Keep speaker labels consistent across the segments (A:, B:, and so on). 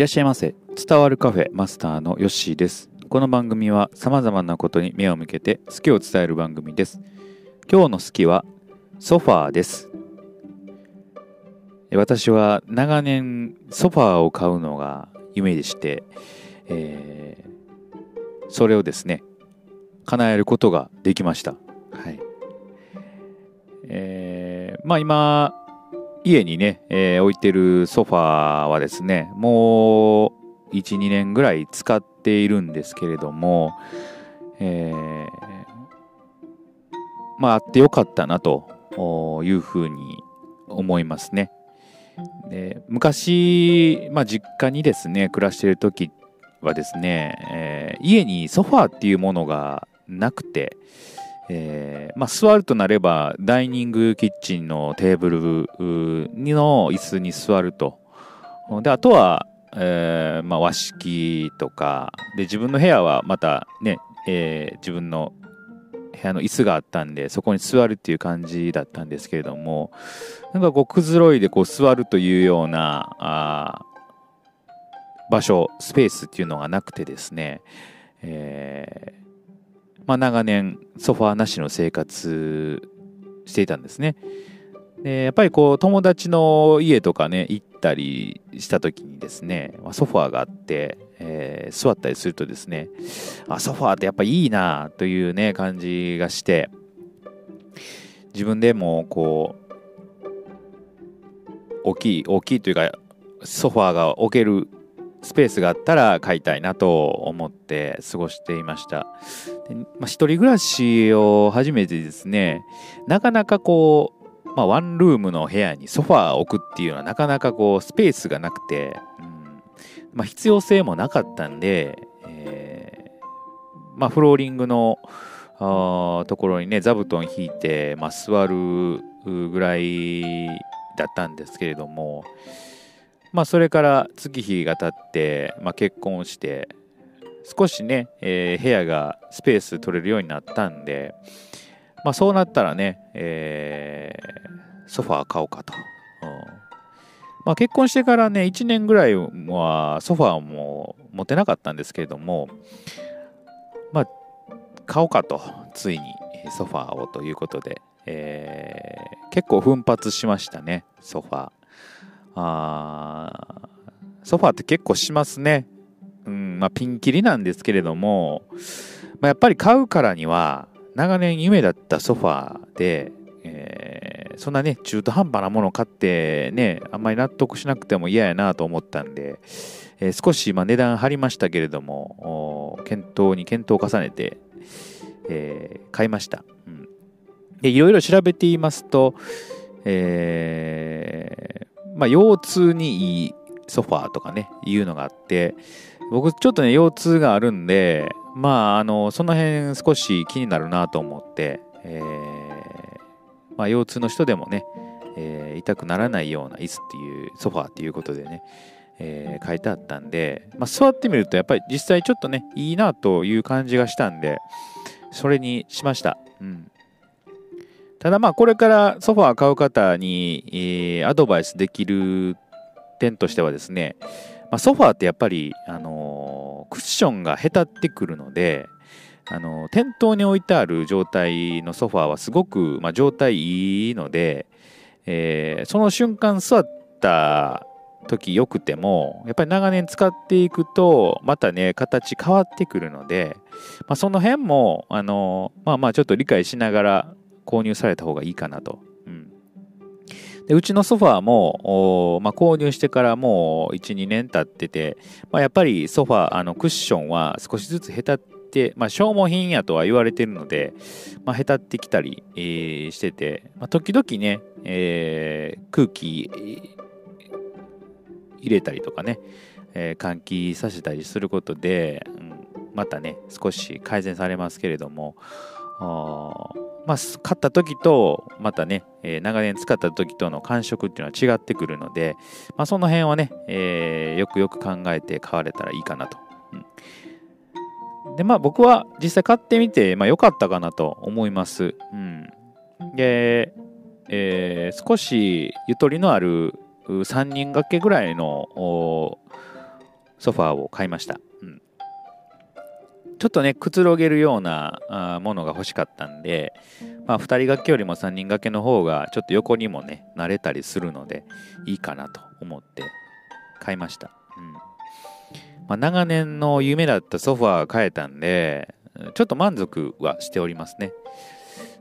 A: いらっしゃいませ。伝わるカフェマスターのヨッシーです。この番組は様々なことに目を向けて好きを伝える番組です。今日の好きはソファーです。え私は長年ソファーを買うのが夢でして、えーそれをですね、叶えることができました。はい。えーまあ今、家にね、えー置いてるソファーはですね、もう1、2年ぐらい使っているんですけれども、えーまああってよかったなというふうに思いますね。で昔、まあ、実家にですね、暮らしている時はですね、えー家にソファーっていうものがなくて、えーまあ、座るとなればダイニングキッチンのテーブルの椅子に座ると。であとは、えーまあ、和式とか。で自分の部屋はまたね、えー自分の部屋の椅子があったんでそこに座るっていう感じだったんですけれども。なんかこうくずろいでこう座るというようなあ場所スペースっていうのがなくてですね、えーまあ、長年ソファーなしの生活していたんですね。でやっぱりこう友達の家とかね行ったりした時にですね、ま、ソファーがあって、えー座ったりするとですねあソファーってやっぱいいなというね感じがして自分でもこう大きい大きいというかソファーが置けるスペースがあったら買いたいなと思って過ごしていました。でまあ、一人暮らしを始めてですね、なかなかこう、まあ、ワンルームの部屋にソファーを置くっていうのはなかなかこうスペースがなくて、うんまあ、必要性もなかったんで、えーまあ、フローリングのところにね座布団引いて、まあ、座るぐらいだったんですけれども、まあ、それから月日が経って、まあ、結婚して少しね、えー部屋がスペース取れるようになったんで、まあ、そうなったらね、えーソファー買おうかと。うんまあ、結婚してからね1年ぐらいはソファーも持てなかったんですけれどもまあ買おうかとついにソファーをということで、えー結構奮発しましたねソファー。あーソファーって結構しますね。うん、まあピンキリなんですけれども、まあ、やっぱり買うからには長年夢だったソファーで、えーそんなね中途半端なものを買ってねあんまり納得しなくても嫌やなと思ったんで、えー少しま値段張りましたけれども検討に検討を重ねて、えー買いました。うんでいろいろ調べていますと、えーまあ、腰痛にいいソファーとかねいうのがあって僕ちょっとね腰痛があるんでまああのその辺少し気になるなと思って、えーまあ、腰痛の人でもね、えー痛くならないような椅子っていうソファーっていうことでね、えー書いてあったんで、まあ、座ってみるとやっぱり実際ちょっとねいいなという感じがしたんでそれにしました。うんただまあこれからソファー買う方に、えーアドバイスできる点としてはですね、まあ、ソファーってやっぱり、あのークッションがへたってくるので、あのー店頭に置いてある状態のソファーはすごく、まあ、状態いいので、えーその瞬間座った時良くてもやっぱり長年使っていくとまたね形変わってくるので、まあ、その辺もあのまあまあちょっと理解しながら購入された方がいいかなと。でうちのソファーも、まあ、購入してからもう1、2年経ってて、まあ、やっぱりソファー、あのクッションは少しずつへたって、まあ、消耗品やとは言われてるので、まあ、へたってきたり、えーしてて、まあ、時々ね、えー空気入れたりとかね、えー換気させたりすることで、うんまたね、少し改善されますけれども、まあ、買った時と、またね、えー長年使った時との感触っていうのは違ってくるので、まあ、その辺はね、えーよくよく考えて買われたらいいかなと。うんで、まあ僕は実際買ってみて、まあかったかなと思います。うん。で、えー少しゆとりのある3人掛けぐらいのソファーを買いました。うん、ちょっとね、くつろげるようなものが欲しかったんで、まあ、2人掛けよりも3人掛けの方がちょっと横にもね、慣れたりするのでいいかなと思って買いました。うんまあ、長年の夢だったソファー買えたんで、ちょっと満足はしておりますね。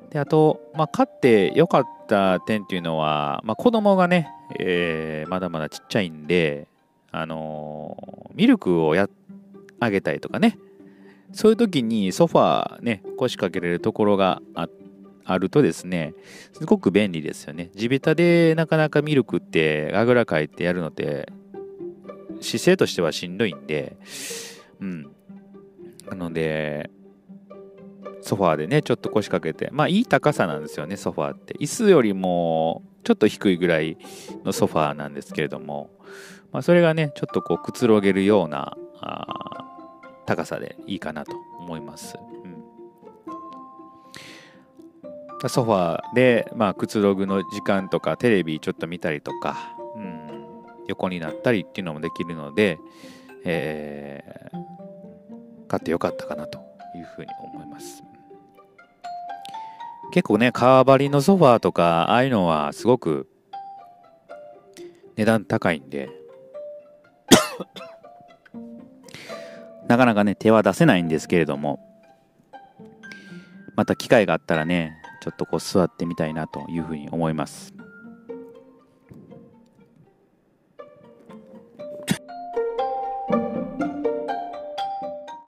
A: で、あと、まあ、買って良かった点っていうのは、まあ、子供がね、えー、まだまだちっちゃいんで、あのー、ミルクをやあげたりとかね、そういう時にソファーね、腰掛けれるところがあるとですね、すごく便利ですよね。地べたでなかなかミルクってあぐらかいてやるのって姿勢としてはしんどいんで、うん。なので、ソファーでね、ちょっと腰掛けて、まあいい高さなんですよね、ソファーって。椅子よりもちょっと低いぐらいのソファーなんですけれども、まあそれがね、ちょっとこうくつろげるような高さでいいかなと思います。うん、ソファーで、まあ、くつろぐの時間とかテレビちょっと見たりとか、うん、横になったりっていうのもできるので、えー、買ってよかったかなというふうに思います。結構ね、革張りのソファーとか、ああいうのはすごく値段高いんでなかなかね、手は出せないんですけれども、また機会があったらね、ちょっとこう座ってみたいなというふうに思います。